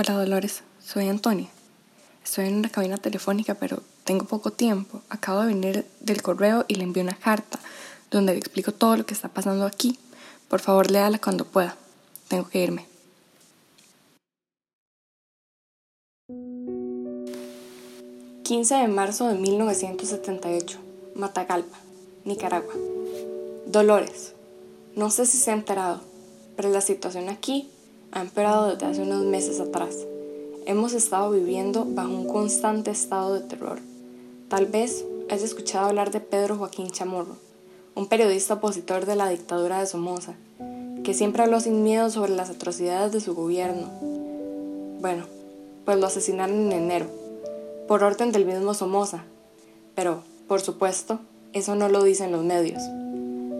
Hola Dolores, soy Antonia. Estoy en una cabina telefónica, pero tengo poco tiempo. Acabo de venir del correo y le envío una carta donde le explico todo lo que está pasando aquí. Por favor, léala cuando pueda. Tengo que irme. ...15 de marzo de 1978... ...Matagalpa, Nicaragua... ...Dolores... ...no sé si se ha enterado... ...pero la situación aquí ha empeorado desde hace unos meses atrás. Hemos estado viviendo bajo un constante estado de terror. Tal vez has escuchado hablar de Pedro Joaquín Chamorro, un periodista opositor de la dictadura de Somoza, que siempre habló sin miedo sobre las atrocidades de su gobierno. Bueno, pues lo asesinaron en enero, por orden del mismo Somoza, pero, por supuesto, eso no lo dicen los medios.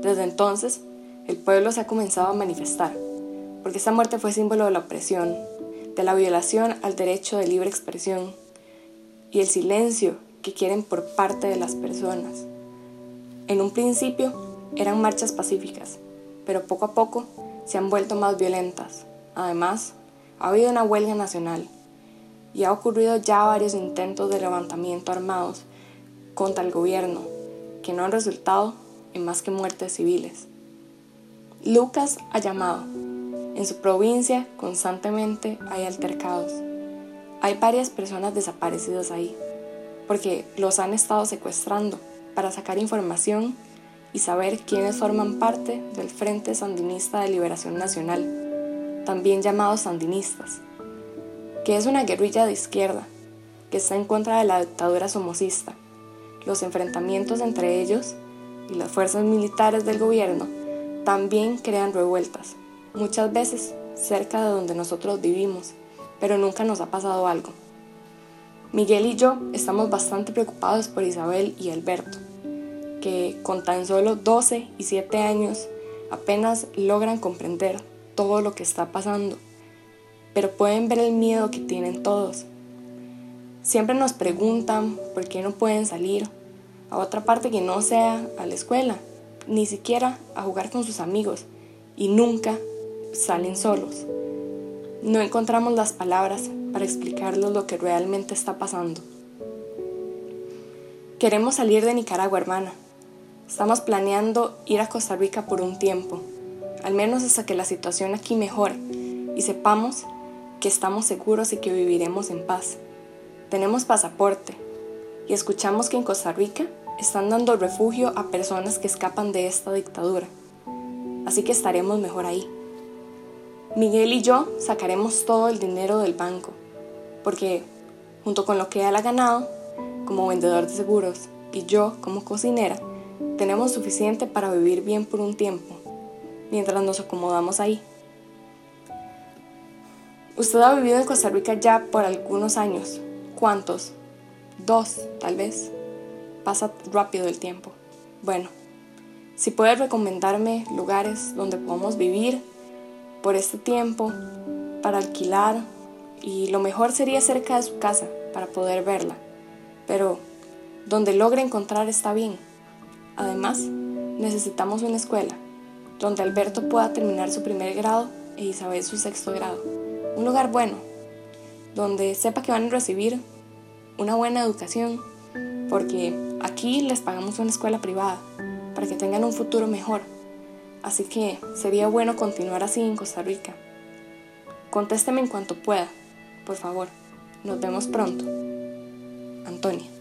Desde entonces, el pueblo se ha comenzado a manifestar porque esta muerte fue símbolo de la opresión, de la violación al derecho de libre expresión y el silencio que quieren por parte de las personas. En un principio eran marchas pacíficas, pero poco a poco se han vuelto más violentas. Además, ha habido una huelga nacional y ha ocurrido ya varios intentos de levantamiento armados contra el gobierno que no han resultado en más que muertes civiles. Lucas ha llamado en su provincia constantemente hay altercados. Hay varias personas desaparecidas ahí, porque los han estado secuestrando para sacar información y saber quiénes forman parte del Frente Sandinista de Liberación Nacional, también llamados sandinistas, que es una guerrilla de izquierda que está en contra de la dictadura somocista. Los enfrentamientos entre ellos y las fuerzas militares del gobierno también crean revueltas muchas veces cerca de donde nosotros vivimos, pero nunca nos ha pasado algo. Miguel y yo estamos bastante preocupados por Isabel y Alberto, que con tan solo 12 y 7 años apenas logran comprender todo lo que está pasando, pero pueden ver el miedo que tienen todos. Siempre nos preguntan por qué no pueden salir a otra parte que no sea a la escuela, ni siquiera a jugar con sus amigos, y nunca salen solos. No encontramos las palabras para explicarles lo que realmente está pasando. Queremos salir de Nicaragua, hermana. Estamos planeando ir a Costa Rica por un tiempo, al menos hasta que la situación aquí mejore y sepamos que estamos seguros y que viviremos en paz. Tenemos pasaporte y escuchamos que en Costa Rica están dando refugio a personas que escapan de esta dictadura. Así que estaremos mejor ahí. Miguel y yo sacaremos todo el dinero del banco, porque junto con lo que él ha ganado como vendedor de seguros y yo como cocinera, tenemos suficiente para vivir bien por un tiempo, mientras nos acomodamos ahí. Usted ha vivido en Costa Rica ya por algunos años. ¿Cuántos? Dos, tal vez. Pasa rápido el tiempo. Bueno, si puede recomendarme lugares donde podamos vivir por este tiempo para alquilar y lo mejor sería cerca de su casa para poder verla, pero donde logre encontrar está bien. Además, necesitamos una escuela donde Alberto pueda terminar su primer grado e Isabel su sexto grado. Un lugar bueno, donde sepa que van a recibir una buena educación, porque aquí les pagamos una escuela privada para que tengan un futuro mejor. Así que sería bueno continuar así en Costa Rica. Contésteme en cuanto pueda, por favor. Nos vemos pronto. Antonia.